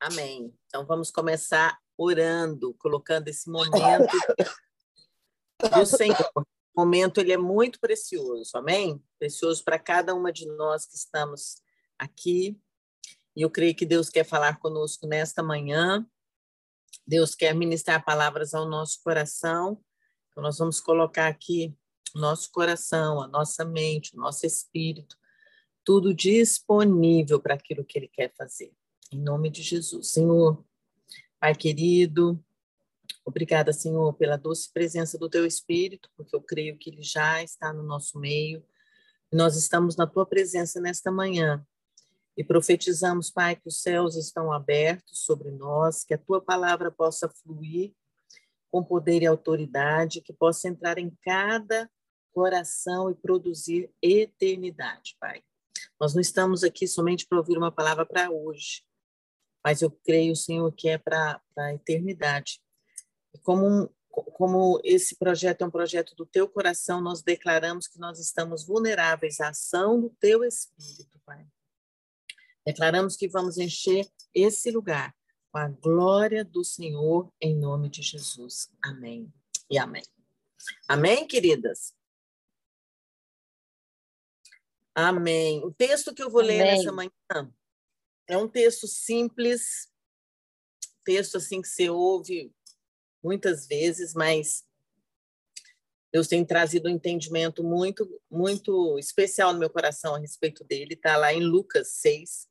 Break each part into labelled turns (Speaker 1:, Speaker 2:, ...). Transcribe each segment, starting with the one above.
Speaker 1: Amém. Então vamos começar orando, colocando esse momento do Senhor. O momento ele é muito precioso, amém? Precioso para cada uma de nós que estamos aqui. E eu creio que Deus quer falar conosco nesta manhã. Deus quer ministrar palavras ao nosso coração. Então nós vamos colocar aqui nosso coração, a nossa mente, o nosso espírito, tudo disponível para aquilo que ele quer fazer. Em nome de Jesus. Senhor, Pai querido, obrigada, Senhor, pela doce presença do teu Espírito, porque eu creio que ele já está no nosso meio. Nós estamos na tua presença nesta manhã e profetizamos, Pai, que os céus estão abertos sobre nós, que a tua palavra possa fluir com poder e autoridade, que possa entrar em cada coração e produzir eternidade, Pai. Nós não estamos aqui somente para ouvir uma palavra para hoje, mas eu creio, Senhor, que é para a eternidade. E como, como esse projeto é um projeto do teu coração, nós declaramos que nós estamos vulneráveis à ação do teu Espírito, Pai. Declaramos que vamos encher esse lugar com a glória do Senhor, em nome de Jesus. Amém e amém. Amém, queridas? Amém. O texto que eu vou amém. ler nessa manhã é um texto simples, texto assim que você ouve muitas vezes, mas Deus tem trazido um entendimento muito, muito especial no meu coração a respeito dele. Está lá em Lucas 6.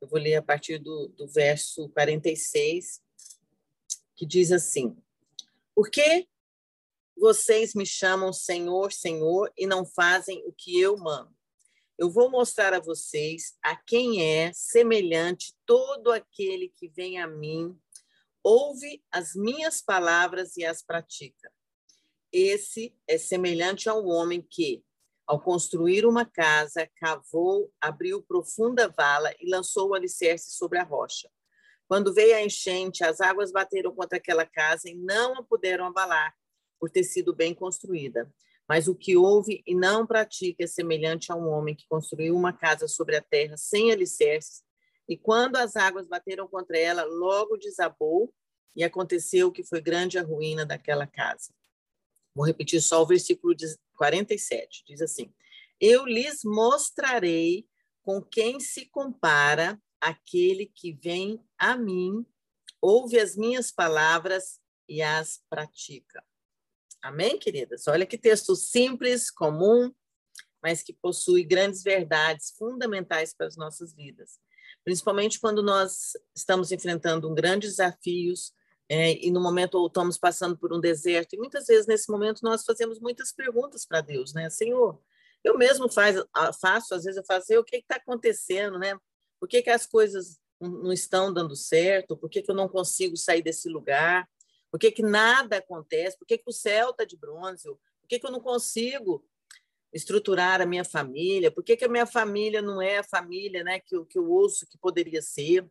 Speaker 1: Eu vou ler a partir do, do verso 46, que diz assim: Por que vocês me chamam Senhor, Senhor, e não fazem o que eu mando? Eu vou mostrar a vocês a quem é semelhante todo aquele que vem a mim, ouve as minhas palavras e as pratica. Esse é semelhante ao homem que, ao construir uma casa, cavou, abriu profunda vala e lançou o alicerce sobre a rocha. Quando veio a enchente, as águas bateram contra aquela casa e não a puderam abalar, por ter sido bem construída. Mas o que ouve e não pratica é semelhante a um homem que construiu uma casa sobre a terra sem alicerces, e quando as águas bateram contra ela, logo desabou, e aconteceu que foi grande a ruína daquela casa. Vou repetir só o versículo 47, diz assim: Eu lhes mostrarei com quem se compara aquele que vem a mim, ouve as minhas palavras e as pratica. Amém, queridas? Olha que texto simples, comum, mas que possui grandes verdades fundamentais para as nossas vidas. Principalmente quando nós estamos enfrentando um grandes desafios é, e no momento ou estamos passando por um deserto. E muitas vezes nesse momento nós fazemos muitas perguntas para Deus, né? Senhor, eu mesmo faz, faço, às vezes eu faço, o que está acontecendo, né? Por que, que as coisas não estão dando certo? Por que, que eu não consigo sair desse lugar? Por que, que nada acontece? Por que, que o céu está de bronze? Por que, que eu não consigo estruturar a minha família? Por que, que a minha família não é a família né, que, que eu ouço que poderia ser?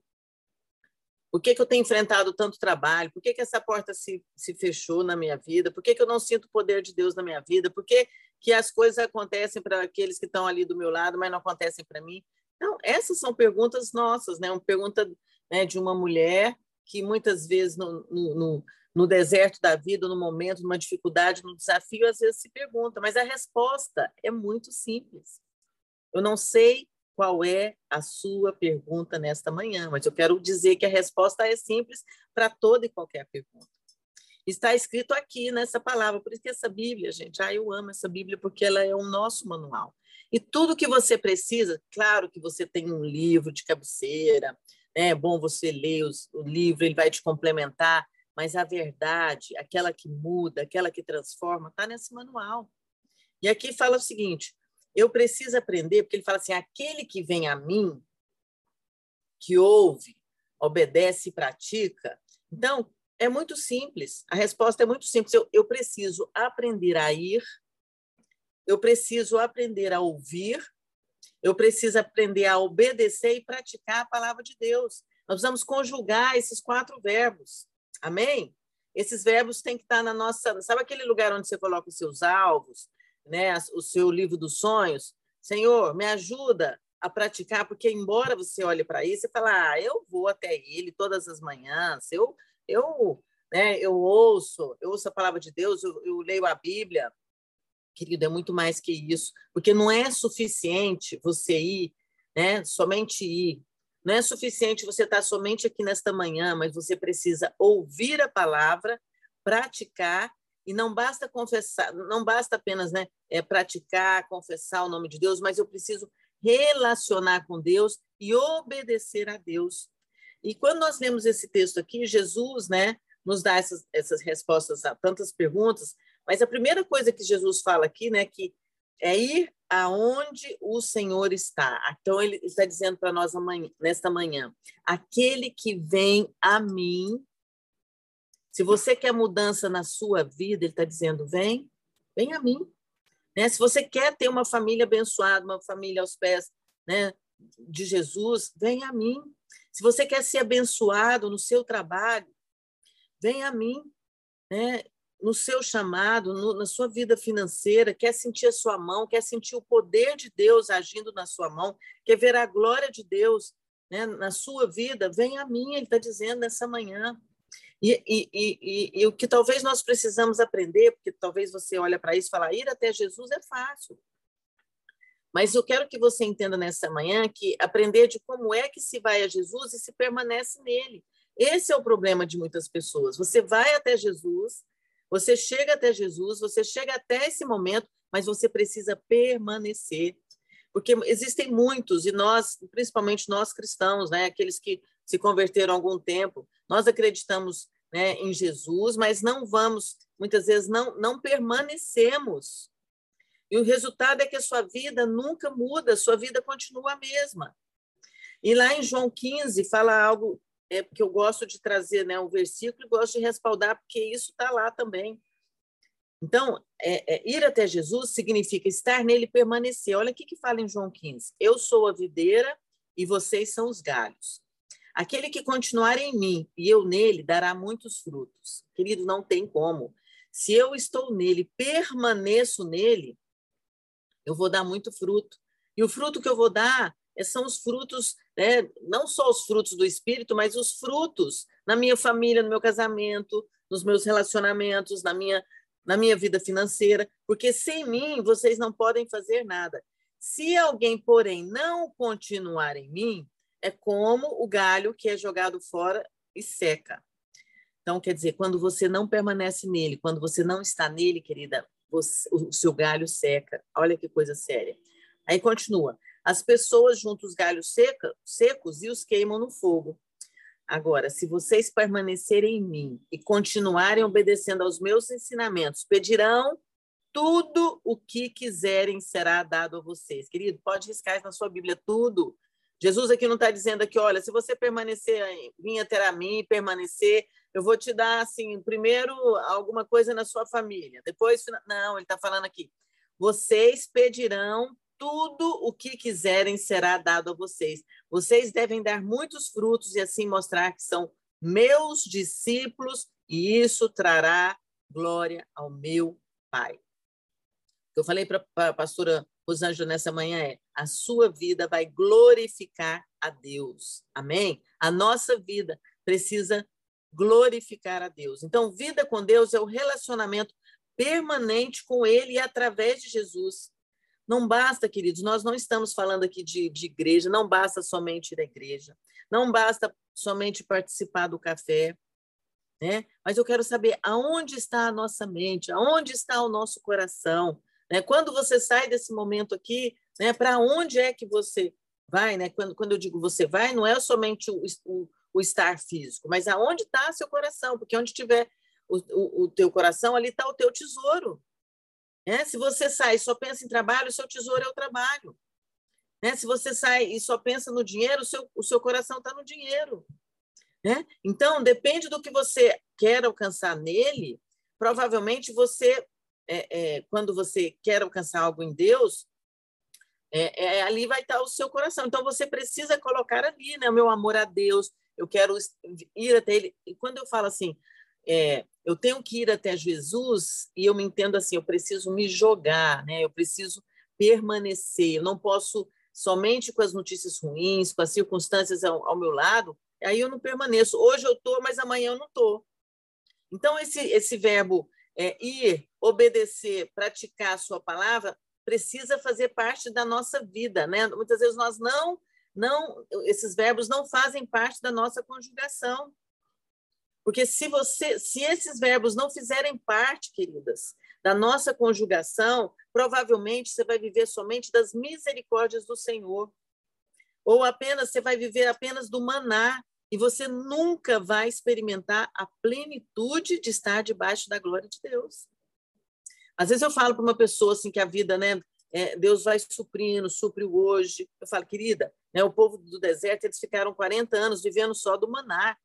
Speaker 1: Por que, que eu tenho enfrentado tanto trabalho? Por que, que essa porta se, se fechou na minha vida? Por que, que eu não sinto o poder de Deus na minha vida? Por que, que as coisas acontecem para aqueles que estão ali do meu lado, mas não acontecem para mim? Então, essas são perguntas nossas, né? Uma pergunta né, de uma mulher que muitas vezes no, no no deserto da vida, no momento, numa dificuldade, num desafio, às vezes se pergunta, mas a resposta é muito simples. Eu não sei qual é a sua pergunta nesta manhã, mas eu quero dizer que a resposta é simples para toda e qualquer pergunta. Está escrito aqui nessa palavra, por isso que essa Bíblia, gente, ah, eu amo essa Bíblia porque ela é o nosso manual. E tudo que você precisa, claro que você tem um livro de cabeceira, né, é bom você ler os, o livro, ele vai te complementar, mas a verdade, aquela que muda, aquela que transforma, está nesse manual. E aqui fala o seguinte: eu preciso aprender, porque ele fala assim: aquele que vem a mim, que ouve, obedece e pratica. Então, é muito simples. A resposta é muito simples. Eu, eu preciso aprender a ir, eu preciso aprender a ouvir, eu preciso aprender a obedecer e praticar a palavra de Deus. Nós precisamos conjugar esses quatro verbos. Amém? Esses verbos têm que estar na nossa. Sabe aquele lugar onde você coloca os seus alvos, né? o seu livro dos sonhos? Senhor, me ajuda a praticar, porque embora você olhe para isso e fale, ah, eu vou até ele todas as manhãs, eu, eu, né, eu ouço, eu ouço a palavra de Deus, eu, eu leio a Bíblia, querido, é muito mais que isso, porque não é suficiente você ir, né, somente ir, não é suficiente você estar somente aqui nesta manhã, mas você precisa ouvir a palavra, praticar e não basta confessar, não basta apenas né, é, praticar, confessar o nome de Deus, mas eu preciso relacionar com Deus e obedecer a Deus. E quando nós lemos esse texto aqui, Jesus né, nos dá essas, essas respostas a tantas perguntas, mas a primeira coisa que Jesus fala aqui, né, que é ir aonde o Senhor está. Então ele está dizendo para nós amanhã, nesta manhã, aquele que vem a mim, se você quer mudança na sua vida, ele está dizendo, vem, vem a mim. Né? Se você quer ter uma família abençoada, uma família aos pés né, de Jesus, vem a mim. Se você quer ser abençoado no seu trabalho, vem a mim. Né? No seu chamado, no, na sua vida financeira, quer sentir a sua mão, quer sentir o poder de Deus agindo na sua mão, quer ver a glória de Deus né, na sua vida, vem a mim, ele está dizendo nessa manhã. E, e, e, e, o que talvez nós precisamos aprender, porque talvez você olha para isso e fala, ir até Jesus é fácil. Mas eu quero que você entenda nessa manhã que aprender de como é que se vai a Jesus e se permanece nele. Esse é o problema de muitas pessoas. Você vai até Jesus, você chega até Jesus, você chega até esse momento, mas você precisa permanecer. Porque existem muitos, e nós, principalmente nós cristãos, né, aqueles que se converteram há algum tempo, nós acreditamos né, em Jesus, mas não vamos, muitas vezes não, não permanecemos. E o resultado é que a sua vida nunca muda, a sua vida continua a mesma. E lá em João 15 fala algo é, que eu gosto de trazer né, um versículo e gosto de respaldar, porque isso está lá também. Então, é, é, ir até Jesus significa estar nele e permanecer. Olha o que, que fala em João 15. Eu sou a videira e vocês são os galhos. Aquele que continuar em mim e eu nele dará muitos frutos. Querido, não tem como. Se eu estou nele, permaneço nele, eu vou dar muito fruto. E o fruto que eu vou dar é, são os frutos, né? não só os frutos do Espírito, mas os frutos na minha família, no meu casamento, nos meus relacionamentos, na minha, na minha vida financeira, porque sem mim vocês não podem fazer nada. Se alguém, porém, não continuar em mim, é como o galho que é jogado fora e seca. Então, quer dizer, quando você não permanece nele, quando você não está nele, querida, você, o seu galho seca. Olha que coisa séria. Aí continua. As pessoas juntam os galhos seca, secos e os queimam no fogo. Agora, se vocês permanecerem em mim e continuarem obedecendo aos meus ensinamentos, pedirão tudo o que quiserem será dado a vocês. Querido, pode riscar na sua Bíblia, tudo. Jesus aqui não está dizendo aqui, olha, se você permanecer, vir ter a mim, permanecer, eu vou te dar, assim, primeiro alguma coisa na sua família, depois, não, ele está falando aqui, vocês pedirão tudo o que quiserem será dado a vocês. Vocês devem dar muitos frutos e assim mostrar que são meus discípulos e isso trará glória ao meu Pai. Eu falei para a pastora Rosângela nessa manhã é: a sua vida vai glorificar a Deus. Amém? A nossa vida precisa glorificar a Deus. Então, vida com Deus é o relacionamento permanente com Ele e através de Jesus. Não basta, queridos, nós não estamos falando aqui de, de igreja, não basta somente ir à igreja, não basta somente participar do café, né? Mas eu quero saber aonde está a nossa mente, aonde está o nosso coração, né? Quando você sai desse momento aqui, né, para onde é que você vai? Né? Quando, quando eu digo você vai, não é somente o, o, o estar físico, mas aonde está seu coração? Porque onde tiver o, o, o teu coração, ali está o teu tesouro. Né? Se você sai e só pensa em trabalho, o seu tesouro é o trabalho. Né? Se você sai e só pensa no dinheiro, o seu, o seu coração está no dinheiro. Né? Então, depende do que você quer alcançar nele, provavelmente você é, é, quando você quer alcançar algo em Deus, é, é, ali vai estar o seu coração. Então você precisa colocar ali, né? O meu amor a Deus, eu quero ir até Ele. E quando eu falo assim, é, eu tenho que ir até Jesus, e eu me entendo assim, eu preciso me jogar, né? Eu preciso permanecer, eu não posso somente com as notícias ruins, com as circunstâncias ao, ao meu lado, aí eu não permaneço. Hoje eu estou, mas amanhã eu não estou. Então, esse, esse verbo é, ir, obedecer, praticar a sua palavra, precisa fazer parte da nossa vida. Né? Muitas vezes nós não, não, esses verbos não fazem parte da nossa conjugação. Porque se você, se esses verbos não fizerem parte, queridas, da nossa conjugação, provavelmente você vai viver somente das misericórdias do Senhor. Ou apenas você vai viver apenas do maná e você nunca vai experimentar a plenitude de estar debaixo da glória de Deus. Às vezes eu falo para uma pessoa assim que a vida, né, é, Deus vai suprindo, supre o hoje. Eu falo, querida, né, o povo do deserto, eles ficaram 40 anos vivendo só do maná.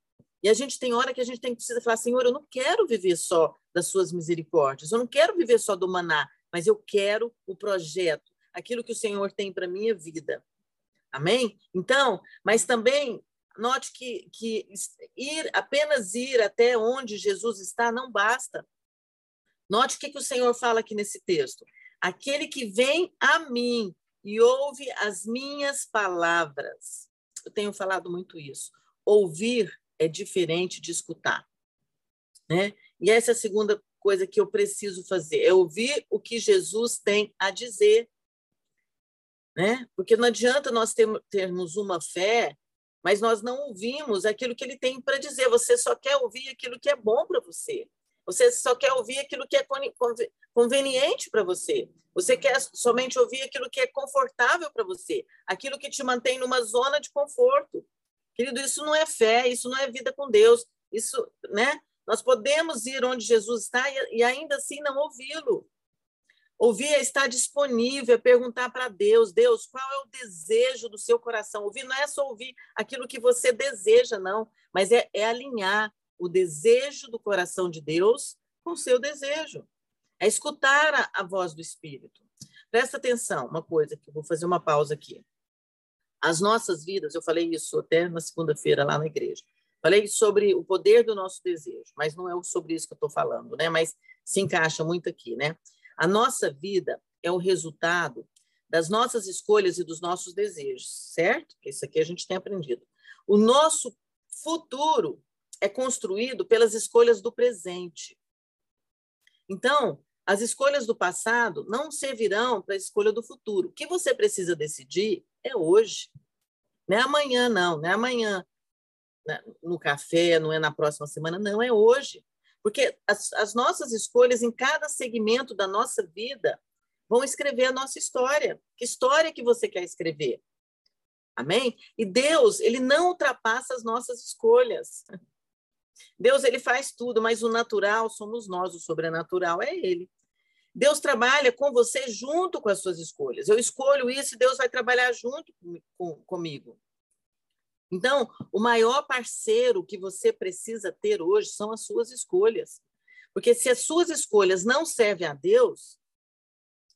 Speaker 1: E a gente tem hora que a gente tem que precisar falar, Senhor, eu não quero viver só das suas misericórdias, eu não quero viver só do maná, mas eu quero o projeto, aquilo que o Senhor tem para minha vida. Amém? Então, mas também note que, que ir apenas ir até onde Jesus está não basta. Note o que, que o Senhor fala aqui nesse texto. Aquele que vem a mim e ouve as minhas palavras. Eu tenho falado muito isso. Ouvir é diferente de escutar. Né? E essa é a segunda coisa que eu preciso fazer, é ouvir o que Jesus tem a dizer. Né? Porque não adianta nós termos uma fé, mas nós não ouvimos aquilo que ele tem para dizer. Você só quer ouvir aquilo que é bom para você. Você só quer ouvir aquilo que é conveniente para você. Você quer somente ouvir aquilo que é confortável para você, aquilo que te mantém numa zona de conforto. Querido, isso não é fé, isso não é vida com Deus. Isso, né? Nós podemos ir onde Jesus está e, ainda assim não ouvi-lo. Ouvir é estar disponível, é perguntar para Deus, Deus, qual é o desejo do seu coração? Ouvir não é só ouvir aquilo que você deseja, não, mas é, é alinhar o desejo do coração de Deus com o seu desejo. É escutar a, a voz do Espírito. Presta atenção, uma coisa que vou fazer uma pausa aqui. As nossas vidas, eu falei isso até na segunda-feira lá na igreja. Falei sobre o poder do nosso desejo, mas não é sobre isso que eu estou falando, né? Mas se encaixa muito aqui, né? A nossa vida é o resultado das nossas escolhas e dos nossos desejos, certo? Isso aqui a gente tem aprendido. O nosso futuro é construído pelas escolhas do presente. Então, as escolhas do passado não servirão para a escolha do futuro. O que você precisa decidir é hoje. Não é amanhã, não. Não é amanhã né, no café, não é na próxima semana, não, é hoje. Porque as, as nossas escolhas em cada segmento da nossa vida vão escrever a nossa história. Que história que você quer escrever? Amém? E Deus, ele não ultrapassa as nossas escolhas. Deus, ele faz tudo, mas o natural somos nós, o sobrenatural é ele. Deus trabalha com você junto com as suas escolhas. Eu escolho isso e Deus vai trabalhar junto com, com, comigo. Então, o maior parceiro que você precisa ter hoje são as suas escolhas. Porque se as suas escolhas não servem a Deus,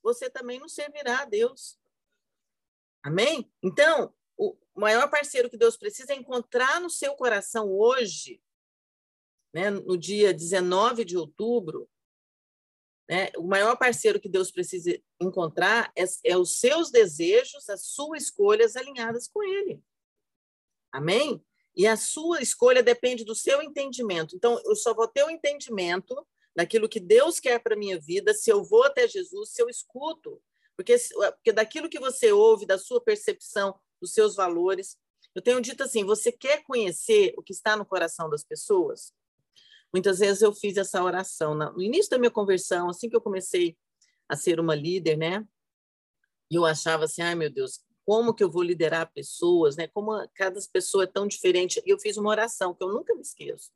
Speaker 1: você também não servirá a Deus. Amém? Então, o maior parceiro que Deus precisa é encontrar no seu coração hoje, né, no dia 19 de outubro, né? O maior parceiro que Deus precisa encontrar é, é os seus desejos, as suas escolhas alinhadas com Ele. Amém? E a sua escolha depende do seu entendimento. Então, eu só vou ter o um entendimento daquilo que Deus quer para minha vida se eu vou até Jesus, se eu escuto. Porque, porque daquilo que você ouve, da sua percepção, dos seus valores. Eu tenho dito assim: você quer conhecer o que está no coração das pessoas? Muitas vezes eu fiz essa oração no início da minha conversão, assim que eu comecei a ser uma líder, né? E eu achava assim, ai meu Deus, como que eu vou liderar pessoas, né? Como cada pessoa é tão diferente. E eu fiz uma oração que eu nunca me esqueço.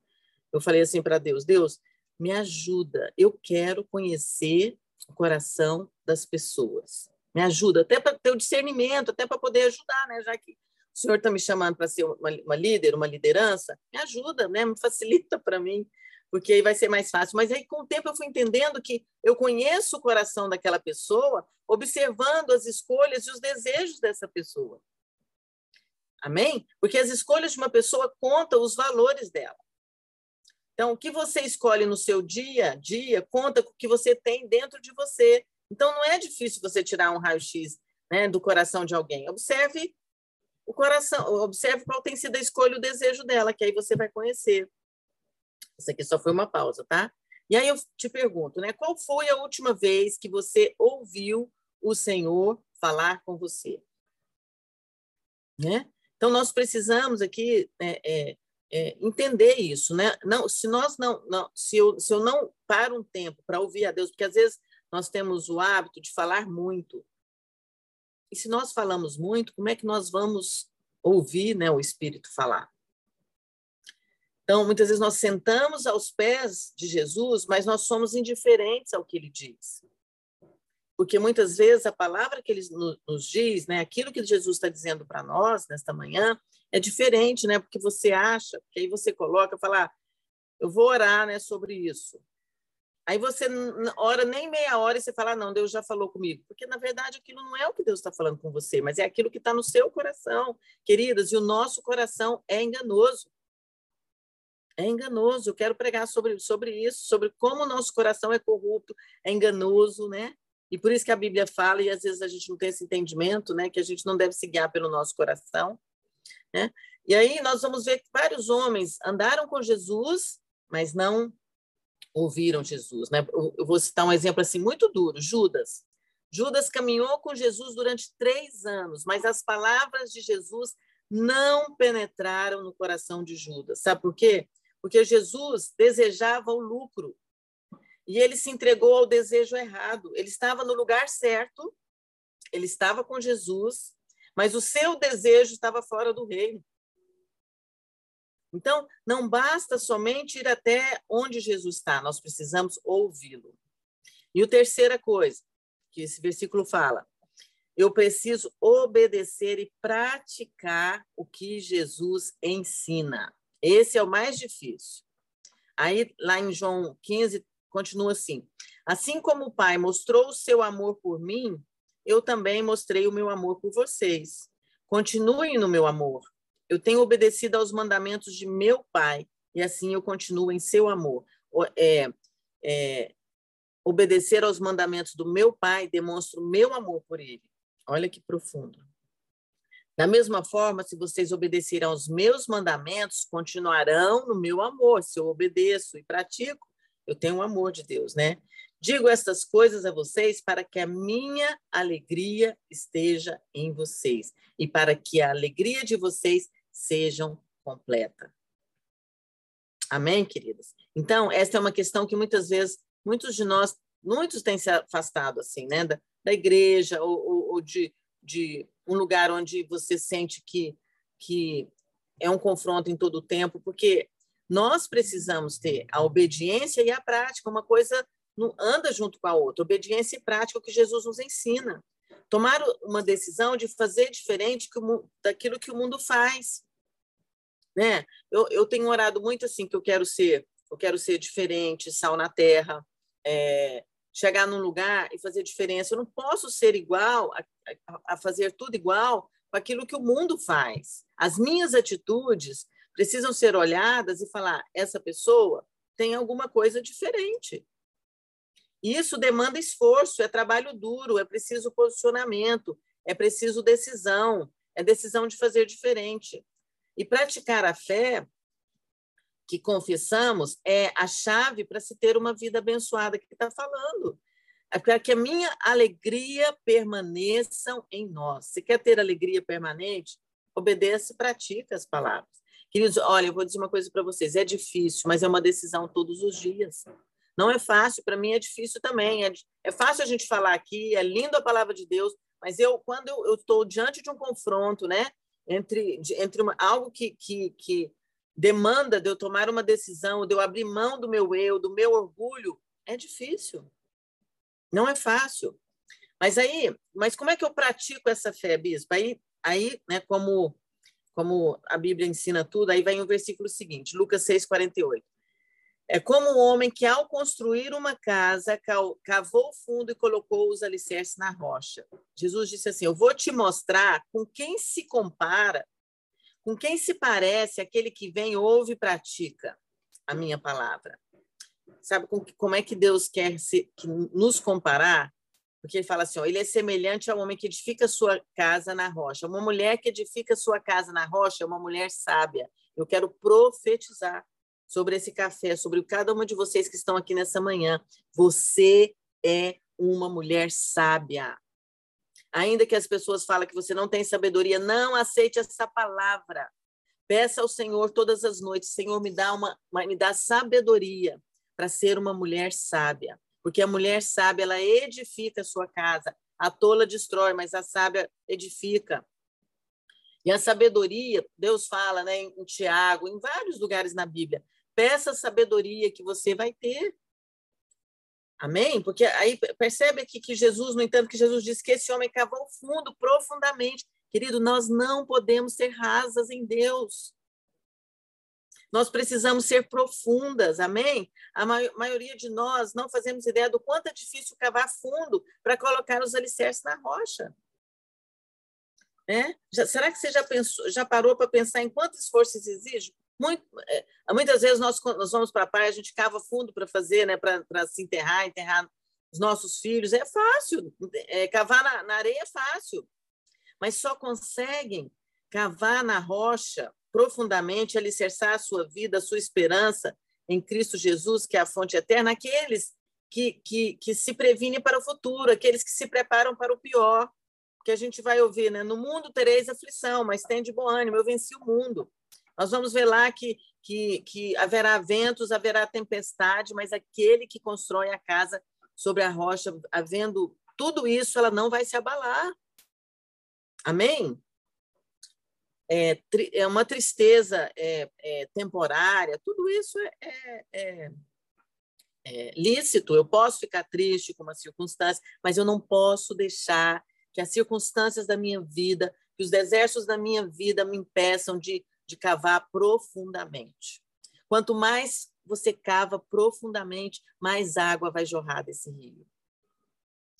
Speaker 1: Eu falei assim para Deus: Deus, me ajuda. Eu quero conhecer o coração das pessoas. Me ajuda até para ter o discernimento, até para poder ajudar, né? Já que o senhor está me chamando para ser uma, uma líder, uma liderança, me ajuda, né? Me facilita para mim porque aí vai ser mais fácil. Mas aí, com o tempo, eu fui entendendo que eu conheço o coração daquela pessoa, observando as escolhas e os desejos dessa pessoa. Amém? Porque as escolhas de uma pessoa contam os valores dela. Então, o que você escolhe no seu dia a dia conta com o que você tem dentro de você. Então, não é difícil você tirar um raio-x. né, do coração de alguém. Observe o coração, observe qual tem sido a escolha, o desejo dela, que aí você vai conhecer. Isso aqui só foi uma pausa, tá? E aí eu te pergunto, né? Qual foi a última vez que você ouviu o Senhor falar com você? Né? Então nós precisamos aqui é, é, é, entender isso, né? Não, se nós não, não se, eu, se eu não paro um tempo para ouvir a Deus, porque às vezes nós temos o hábito de falar muito. E se nós falamos muito, como é que nós vamos ouvir, né, o Espírito falar? Então, muitas vezes nós sentamos aos pés de Jesus, mas nós somos indiferentes ao que ele diz. Porque muitas vezes a palavra que ele nos diz, né, aquilo que Jesus está dizendo para nós nesta manhã, é diferente, né? Porque você acha, que aí você coloca, fala, ah, eu vou orar, né, sobre isso. Aí você ora nem meia hora e você fala, ah, não, Deus já falou comigo. Porque, na verdade, aquilo não é o que Deus está falando com você, mas é aquilo que está no seu coração, queridas. E o nosso coração é enganoso é enganoso. Eu quero pregar sobre, sobre isso, sobre como o nosso coração é corrupto, é enganoso, né? E por isso que a Bíblia fala, e às vezes a gente não tem esse entendimento, né? Que a gente não deve se guiar pelo nosso coração, né? E aí nós vamos ver que vários homens andaram com Jesus, mas não ouviram Jesus, né? Eu vou citar um exemplo assim muito duro, Judas. Judas caminhou com Jesus durante três anos, mas as palavras de Jesus não penetraram no coração de Judas. Sabe por quê? Porque Jesus desejava o lucro e ele se entregou ao desejo errado. Ele estava no lugar certo, ele estava com Jesus, mas o seu desejo estava fora do reino. Então, não basta somente ir até onde Jesus está, nós precisamos ouvi-lo. E a terceira coisa que esse versículo fala, eu preciso obedecer e praticar o que Jesus ensina. Esse é o mais difícil. Aí, lá em João 15, continua assim: Assim como o Pai mostrou o seu amor por mim, eu também mostrei o meu amor por vocês. Continuem no meu amor. Eu tenho obedecido aos mandamentos de meu Pai, e assim eu continuo em seu amor. É, é, obedecer aos mandamentos do meu Pai demonstra o meu amor por ele. Olha que profundo. Da mesma forma, se vocês obedecerem aos meus mandamentos, continuarão no meu amor. Se eu obedeço e pratico, eu tenho o amor de Deus, né? Digo estas coisas a vocês para que a minha alegria esteja em vocês e para que a alegria de vocês seja completa. Amém, queridas? Então, essa é uma questão que muitas vezes, muitos de nós, muitos têm se afastado, assim, né, da, da igreja ou, ou, ou de, de um lugar onde você sente que, que é um confronto em todo o tempo, porque nós precisamos ter a obediência e a prática, uma coisa não anda junto com a outra. Obediência e prática é o que Jesus nos ensina. Tomar uma decisão de fazer diferente daquilo que o mundo faz. Né? Eu, eu tenho orado muito assim que eu quero ser, eu quero ser diferente, sal na terra, é, chegar num lugar e fazer diferença. Eu não posso ser igual, a, a, fazer tudo igual com aquilo que o mundo faz. As minhas atitudes precisam ser olhadas e falar: essa pessoa tem alguma coisa diferente. Isso demanda esforço, é trabalho duro, é preciso posicionamento, é preciso decisão, é decisão de fazer diferente. E praticar a fé que confessamos é a chave para se ter uma vida abençoada que está falando. É para que a minha alegria permaneça em nós. Se quer ter alegria permanente, obedece e pratica as palavras. Queridos, olha, eu vou dizer uma coisa para vocês. É difícil, mas é uma decisão todos os dias. Não é fácil, para mim é difícil também. É, é, fácil a gente falar aqui, é lindo a palavra de Deus, mas eu, quando eu estou diante de um confronto, né, entre, entre uma, algo que, que, que demanda de eu tomar uma decisão, de eu abrir mão do meu eu, do meu orgulho, é difícil. Não é fácil. Mas aí, mas como é que eu pratico essa fé, bispo? Aí, aí, né, como como a Bíblia ensina tudo, aí vem o versículo seguinte, Lucas 6:48. É como um homem que ao construir uma casa cavou fundo e colocou os alicerces na rocha. Jesus disse assim: "Eu vou te mostrar com quem se compara com quem se parece aquele que vem, ouve e pratica a minha palavra? Sabe com, como é que Deus quer se, que nos comparar? Porque ele fala assim: ó, ele é semelhante ao homem que edifica sua casa na rocha. Uma mulher que edifica sua casa na rocha é uma mulher sábia. Eu quero profetizar sobre esse café, sobre cada uma de vocês que estão aqui nessa manhã. Você é uma mulher sábia. Ainda que as pessoas falem que você não tem sabedoria, não aceite essa palavra. Peça ao Senhor todas as noites, Senhor, me dá uma, me dá sabedoria para ser uma mulher sábia porque a mulher sábia ela edifica a sua casa, a tola destrói, mas a sábia edifica. E a sabedoria, Deus fala, né, em Tiago, em vários lugares na Bíblia, peça a sabedoria que você vai ter. Amém? Porque aí percebe aqui que Jesus, no entanto, que Jesus disse que esse homem cavou fundo, profundamente. Querido, nós não podemos ser rasas em Deus. Nós precisamos ser profundas, amém? A maioria de nós não fazemos ideia do quanto é difícil cavar fundo para colocar os alicerces na rocha. É? Já, será que você já pensou, já parou para pensar em quanto esforço exige? Muito, é, muitas vezes nós, nós vamos para a praia, a gente cava fundo para fazer, né, para se enterrar, enterrar os nossos filhos. É fácil, é, cavar na, na areia é fácil, mas só conseguem cavar na rocha profundamente, alicerçar a sua vida, a sua esperança em Cristo Jesus, que é a fonte eterna, aqueles que, que, que se previnem para o futuro, aqueles que se preparam para o pior, que a gente vai ouvir, né? No mundo tereis aflição, mas tem de bom ânimo, eu venci o mundo. Nós vamos ver lá que, que, que haverá ventos, haverá tempestade, mas aquele que constrói a casa sobre a rocha, havendo tudo isso, ela não vai se abalar. Amém? é, é uma tristeza é, é, temporária, tudo isso é, é, é, é, lícito. Eu posso ficar triste com uma circunstância, mas eu não posso deixar que as circunstâncias da minha vida, que os desertos da minha vida me impeçam de, de cavar profundamente. Quanto mais você cava profundamente, mais água vai jorrar desse rio.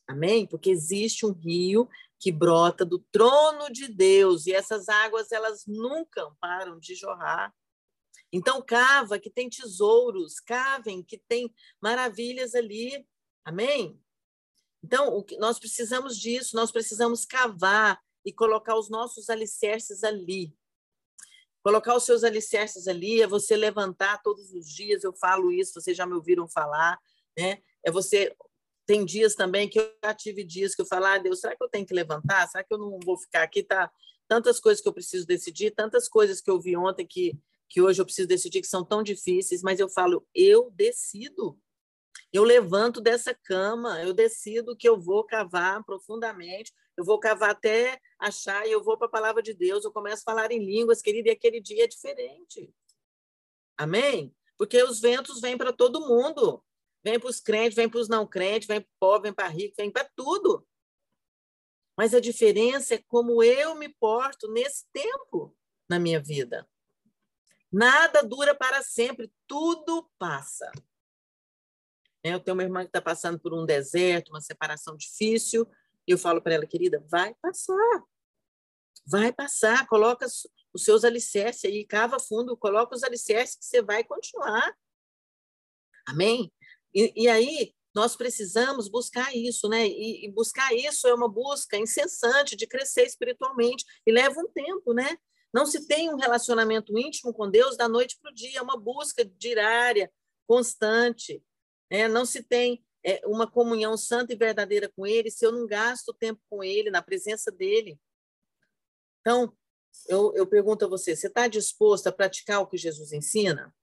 Speaker 1: Amém? Porque existe um rio que brota do trono de Deus e essas águas elas nunca param de jorrar. Então cava que tem tesouros, cavem que tem maravilhas ali. Amém? Então, o que nós precisamos disso, nós precisamos cavar e colocar os nossos alicerces ali. Colocar os seus alicerces ali é você levantar todos os dias, eu falo isso, vocês já me ouviram falar, né? É você tem dias também que eu já tive dias que eu falo, ah, Deus, será que eu tenho que levantar? Será que eu não vou ficar aqui? Tá tantas coisas que eu preciso decidir, tantas coisas que eu vi ontem que, que hoje eu preciso decidir que são tão difíceis, mas eu falo, eu decido. Eu levanto dessa cama, eu decido que eu vou cavar profundamente, eu vou cavar até achar e eu vou para a palavra de Deus, eu começo a falar em línguas, querido, e aquele dia é diferente. Amém? Porque os ventos vêm para todo mundo. Vem para os crentes, vem para os não crentes, vem para o pobre, vem para rico, vem para tudo. Mas a diferença é como eu me porto nesse tempo na minha vida. Nada dura para sempre, tudo passa. É, eu tenho uma irmã que está passando por um deserto, uma separação difícil, eu falo para ela, querida, vai passar. Vai passar, coloca os seus alicerces aí, cava fundo, coloca os alicerces que você vai continuar. Amém? E, e aí nós precisamos buscar isso, né? E, e, buscar isso é uma busca incessante de crescer espiritualmente e leva um tempo, né? Não se tem um relacionamento íntimo com Deus da noite para o dia, é uma busca diária, constante. Né? Não se tem é, uma comunhão santa e verdadeira com Ele se eu não gasto tempo com Ele, na presença dEle. Então, eu, eu pergunto a você: você está disposto a praticar o que Jesus ensina?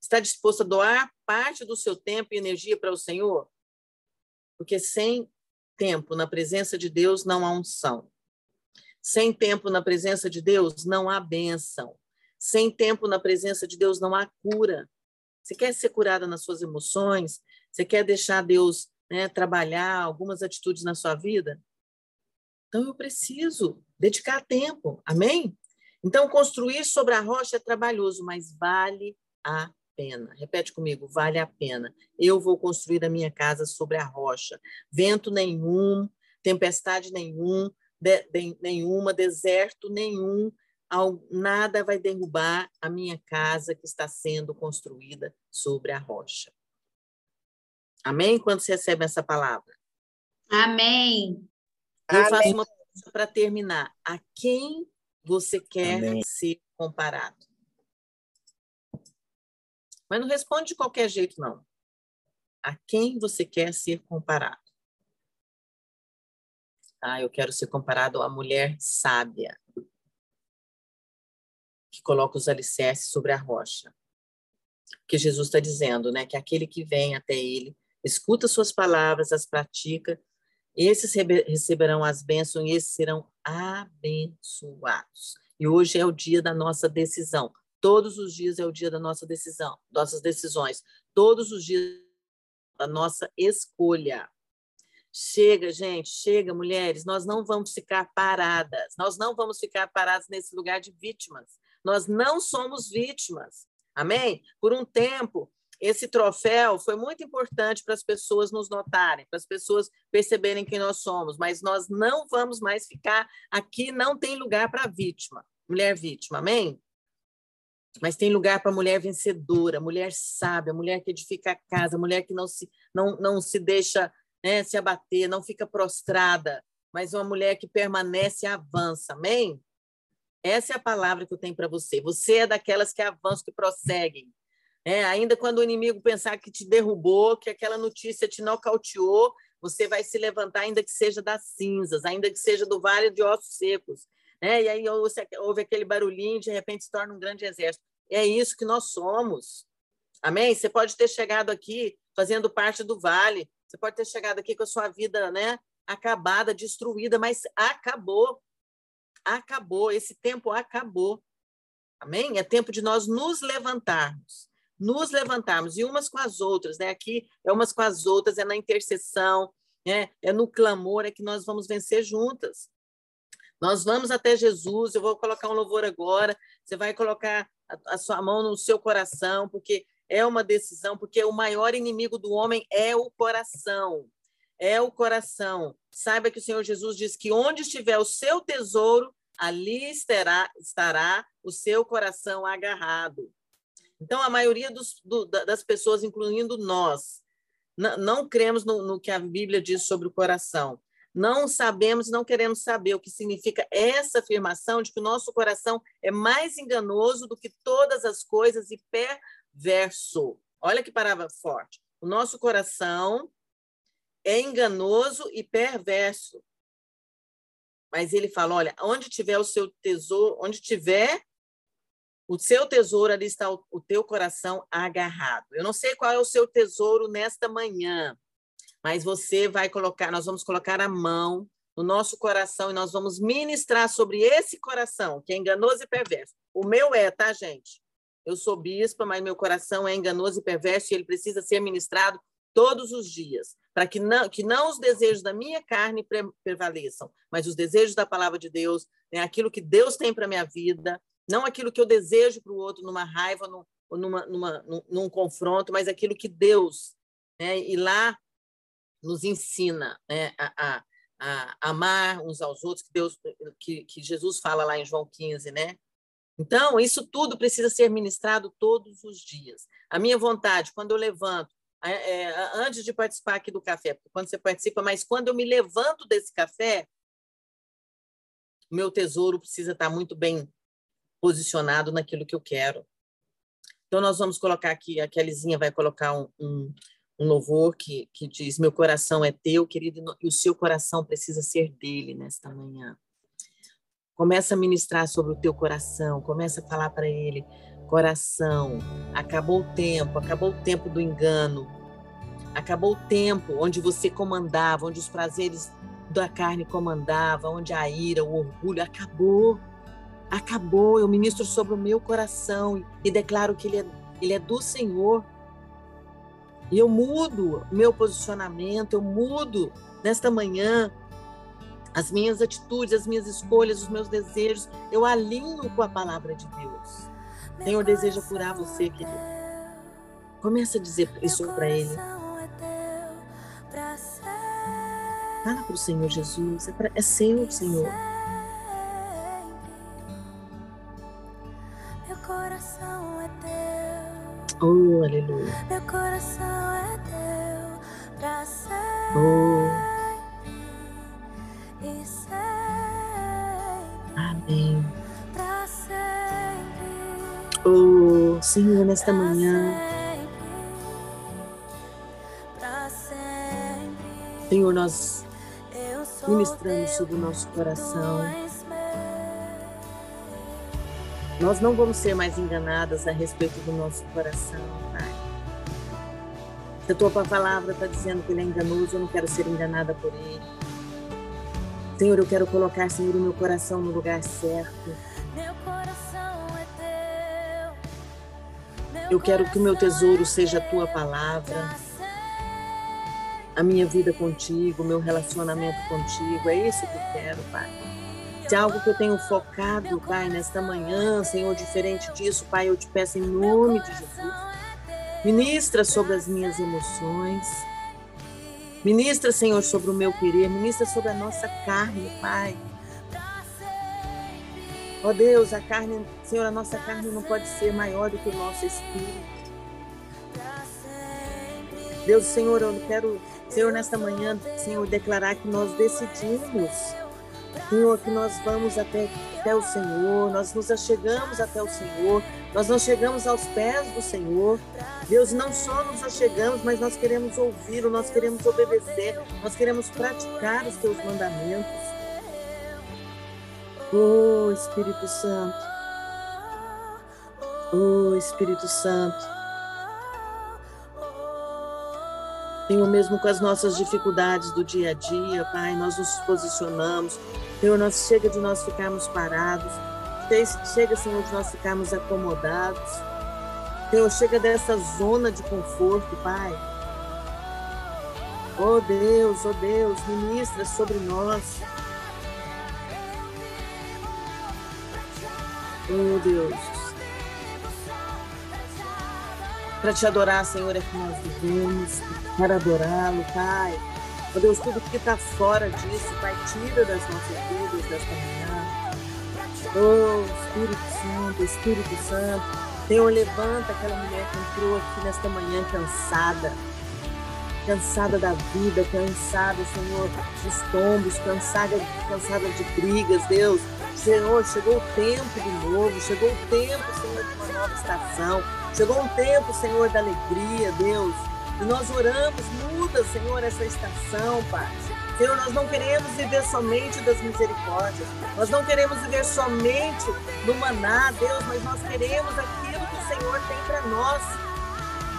Speaker 1: Está disposto a doar parte do seu tempo e energia para o Senhor? Porque sem tempo na presença de Deus não há unção. Sem tempo na presença de Deus não há bênção. Sem tempo na presença de Deus não há cura. Você quer ser curada nas suas emoções? Você quer deixar Deus né, trabalhar algumas atitudes na sua vida? Então eu preciso dedicar tempo. Amém? Então construir sobre a rocha é trabalhoso, mas vale a pena. Repete comigo, vale a pena. Eu vou construir a minha casa sobre a rocha. Vento nenhum, tempestade nenhum, de, de, nenhuma, deserto nenhum, ao, nada vai derrubar a minha casa que está sendo construída sobre a rocha. Amém? Quando você recebe essa palavra?
Speaker 2: Amém.
Speaker 1: Eu Amém. faço uma pergunta para terminar. A quem você quer Amém. ser comparado? Mas não responde de qualquer jeito, não. A quem você quer ser comparado? Ah, eu quero ser comparado à mulher sábia, que coloca os alicerces sobre a rocha. Que Jesus está dizendo, né? Que aquele que vem até ele, escuta suas palavras, as pratica, esses receberão as bênçãos e esses serão abençoados. E hoje é o dia da nossa decisão. Todos os dias é o dia da nossa decisão, nossas decisões. Todos os dias da nossa escolha. Chega, gente, chega, mulheres. Nós não vamos ficar paradas. Nós não vamos ficar paradas nesse lugar de vítimas. Nós não somos vítimas. Amém? Por um tempo, esse troféu foi muito importante para as pessoas nos notarem, para as pessoas perceberem quem nós somos, mas nós não vamos mais ficar aqui, não tem lugar para vítima, mulher vítima, amém? Mas tem lugar para mulher vencedora, mulher sábia, mulher que edifica a casa, mulher que não se, não, não se deixa né, se abater, não fica prostrada, mas uma mulher que permanece e avança, amém? Essa é a palavra que eu tenho para você. Você é daquelas que avançam, que prosseguem. É, ainda quando o inimigo pensar que te derrubou, que aquela notícia te nocauteou, você vai se levantar, ainda que seja das cinzas, ainda que seja do vale de ossos secos. Né? E aí ouve aquele barulhinho, de repente se torna um grande exército. É isso que nós somos. Amém? Você pode ter chegado aqui fazendo parte do vale, você pode ter chegado aqui com a sua vida né, acabada, destruída, mas acabou acabou, esse tempo acabou. Amém? É tempo de nós nos levantarmos, nos levantarmos, e umas com as outras, né? Aqui é umas com as outras, é na intercessão, né? é no clamor, é que nós vamos vencer juntas. Nós vamos até Jesus, eu vou colocar um louvor agora, você vai colocar a, a sua mão no seu coração, porque é uma decisão, porque o maior inimigo do homem é o coração é o coração. Saiba que o Senhor Jesus diz que onde estiver o seu tesouro, ali estará, estará o seu coração agarrado. Então, a maioria dos, do, das pessoas, incluindo nós, não cremos no, no, que a Bíblia diz sobre o coração. Não sabemos, não queremos saber o que significa essa afirmação de que o nosso coração é mais enganoso do que todas as coisas e perverso. Olha que palavra forte. O nosso coração é enganoso e perverso. Mas ele fala: olha, onde tiver o seu tesouro, onde tiver o seu tesouro, ali está o, o teu coração agarrado. Eu não sei qual é o seu tesouro nesta manhã, mas você vai colocar, nós vamos colocar a mão no nosso coração e nós vamos ministrar sobre esse coração, que é enganoso e perverso. O meu é, tá, gente? Eu sou bispa, mas meu coração é enganoso e perverso e ele precisa ser ministrado todos os dias para que não, que não os desejos da minha carne pre prevaleçam, mas os desejos da palavra de Deus, né, aquilo que Deus tem para minha vida, não aquilo que eu desejo para o outro numa raiva num, numa, numa, num, num, confronto, mas aquilo que Deus, né, e lá nos ensina né, a, a, a, amar uns aos outros, que Deus, que, que Jesus fala lá em João 15, né? Então, isso tudo precisa ser ministrado todos os dias. A minha vontade, quando eu levanto, é, é, antes de participar aqui do café, porque quando você participa, mas quando eu me levanto desse café, o meu tesouro precisa estar muito bem posicionado naquilo que eu quero. Então, nós vamos colocar aqui, a Kelizinha vai colocar um, um, um louvor que, que diz: Meu coração é teu, querido, e o seu coração precisa ser dele nesta manhã. Começa a ministrar sobre o teu coração, começa a falar para ele: coração. Acabou o tempo, acabou o tempo do engano. Acabou o tempo onde você comandava, onde os prazeres da carne comandavam, onde a ira, o orgulho acabou. Acabou. Eu ministro sobre o meu coração e declaro que ele é, ele é do Senhor. E eu mudo o meu posicionamento, eu mudo nesta manhã as minhas atitudes, as minhas escolhas, os meus desejos, eu alinho com a palavra de Deus. Senhor deseja curar você, querido. Começa a dizer isso para Ele. Fala para o Senhor Jesus. É, pra, é seu, Senhor. Oh, aleluia. Meu coração é teu pra sempre. Oh. E sempre. Amém. Pra sempre. Oh, Senhor, nesta manhã. Pra sempre. Senhor, nós ministramos sobre o nosso coração nós não vamos ser mais enganadas a respeito do nosso coração, Pai. Se a tua palavra está dizendo que ele é enganoso, eu não quero ser enganada por ele. Senhor, eu quero colocar, Senhor, o meu coração no lugar certo. Eu quero que o meu tesouro seja a tua palavra, a minha vida contigo, o meu relacionamento contigo. É isso que eu quero, Pai. Se algo que eu tenho focado, Pai, nesta manhã, Senhor, diferente disso, Pai, eu te peço em nome de Jesus. Ministra sobre as minhas emoções. Ministra, Senhor, sobre o meu querer. Ministra sobre a nossa carne, Pai. Ó oh Deus, a carne, Senhor, a nossa carne não pode ser maior do que o nosso espírito. Deus, Senhor, eu quero, Senhor, nesta manhã, Senhor, declarar que nós decidimos, Senhor, que nós vamos até, até o Senhor, nós nos achegamos até o Senhor, nós não chegamos aos pés do Senhor. Deus, não só nos achegamos, mas nós queremos ouvir, nós queremos obedecer, nós queremos praticar os teus mandamentos. Oh Espírito Santo, oh Espírito Santo, Senhor, mesmo com as nossas dificuldades do dia a dia, Pai, nós nos posicionamos. Senhor, nós chega de nós ficarmos parados. Chega, Senhor, de nós ficarmos acomodados. Senhor, chega dessa zona de conforto, Pai. Oh Deus, oh Deus, ministra sobre nós. Oh Deus. Para te adorar, Senhor, é que nós vivemos, para adorá-lo, Pai. Oh Deus, tudo que está fora disso, Pai, tira das nossas vidas desta manhã. Oh, Espírito Santo, Espírito Santo. Senhor, levanta aquela mulher que entrou aqui nesta manhã cansada. Cansada da vida, cansada, Senhor, dos tombos, cansada, cansada de brigas, Deus Senhor, chegou o tempo de novo, chegou o tempo, Senhor, de uma nova estação, chegou o tempo, Senhor, da alegria, Deus. E nós oramos, muda, Senhor, essa estação, Pai. Senhor, nós não queremos viver somente das misericórdias, nós não queremos viver somente do maná, Deus, mas nós queremos aquilo que o Senhor tem para nós.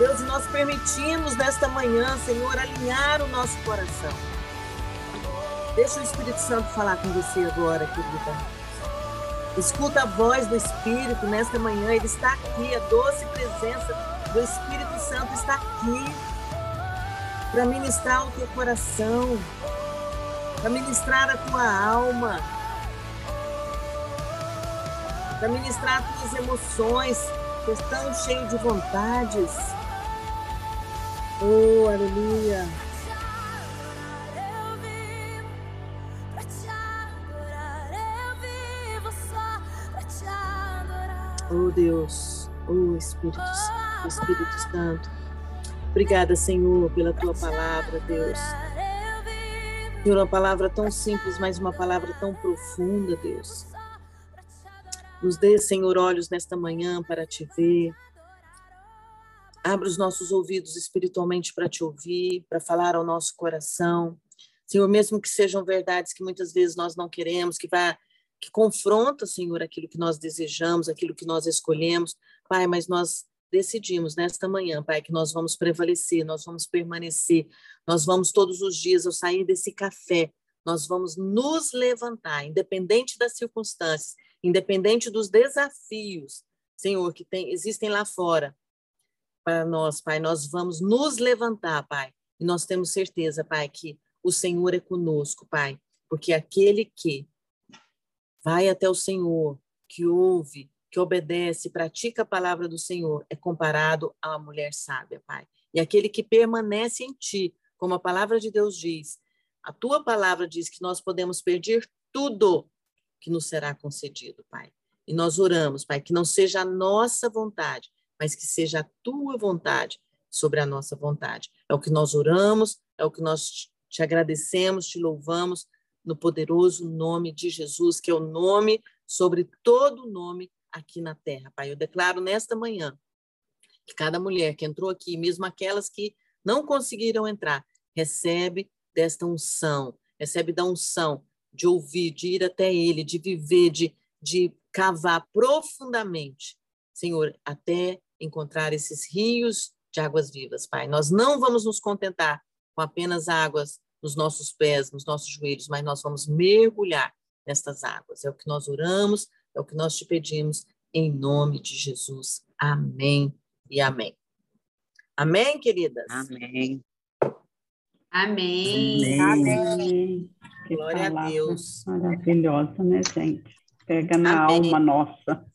Speaker 1: Deus, e nós permitimos nesta manhã, Senhor, alinhar o nosso coração. Deixa o Espírito Santo falar com você agora, querida. Escuta a voz do Espírito nesta manhã, ele está aqui, a doce presença do Espírito Santo está aqui para ministrar o teu coração, para ministrar a tua alma, para ministrar as tuas emoções, que estão cheias de vontades. Oh, aleluia. Oh Deus, oh Espírito Santo, Espírito Santo. Obrigada, Senhor, pela tua palavra, Deus. Senhor, uma palavra tão simples, mas uma palavra tão profunda, Deus. Nos dê, Senhor, olhos nesta manhã para te ver. Abra os nossos ouvidos espiritualmente para te ouvir, para falar ao nosso coração. Senhor, mesmo que sejam verdades que muitas vezes nós não queremos, que vá que confronta, Senhor, aquilo que nós desejamos, aquilo que nós escolhemos. Pai, mas nós decidimos nesta manhã, Pai, que nós vamos prevalecer, nós vamos permanecer, nós vamos todos os dias, ao sair desse café, nós vamos nos levantar, independente das circunstâncias, independente dos desafios, Senhor, que tem, existem lá fora para nós, Pai, nós vamos nos levantar, Pai, e nós temos certeza, Pai, que o Senhor é conosco, Pai, porque aquele que vai até o Senhor, que ouve, que obedece, pratica a palavra do Senhor, é comparado uma mulher sábia, Pai. E aquele que permanece em ti, como a palavra de Deus diz, a tua palavra diz que nós podemos perder tudo que nos será concedido, Pai. E nós oramos, Pai, que não seja a nossa vontade, mas que seja a tua vontade sobre a nossa vontade. É o que nós oramos, é o que nós te agradecemos, te louvamos, no poderoso nome de Jesus, que é o nome sobre todo nome, aqui na terra, Pai. Eu declaro nesta manhã que cada mulher que entrou aqui, mesmo aquelas que não conseguiram entrar, recebe desta unção, recebe da unção de ouvir, de ir até Ele, de viver, de, de cavar profundamente, Senhor, até encontrar esses rios de águas vivas, Pai. Nós não vamos nos contentar com apenas águas nos nossos pés, nos nossos joelhos, mas nós vamos mergulhar nestas águas. É o que nós oramos, é o que nós te pedimos, em nome de Jesus. Amém e amém. Amém, queridas?
Speaker 2: Amém.
Speaker 3: Amém.
Speaker 1: Amém. Glória a Deus.
Speaker 3: Maravilhosa, né, gente? Pega na amém. alma nossa.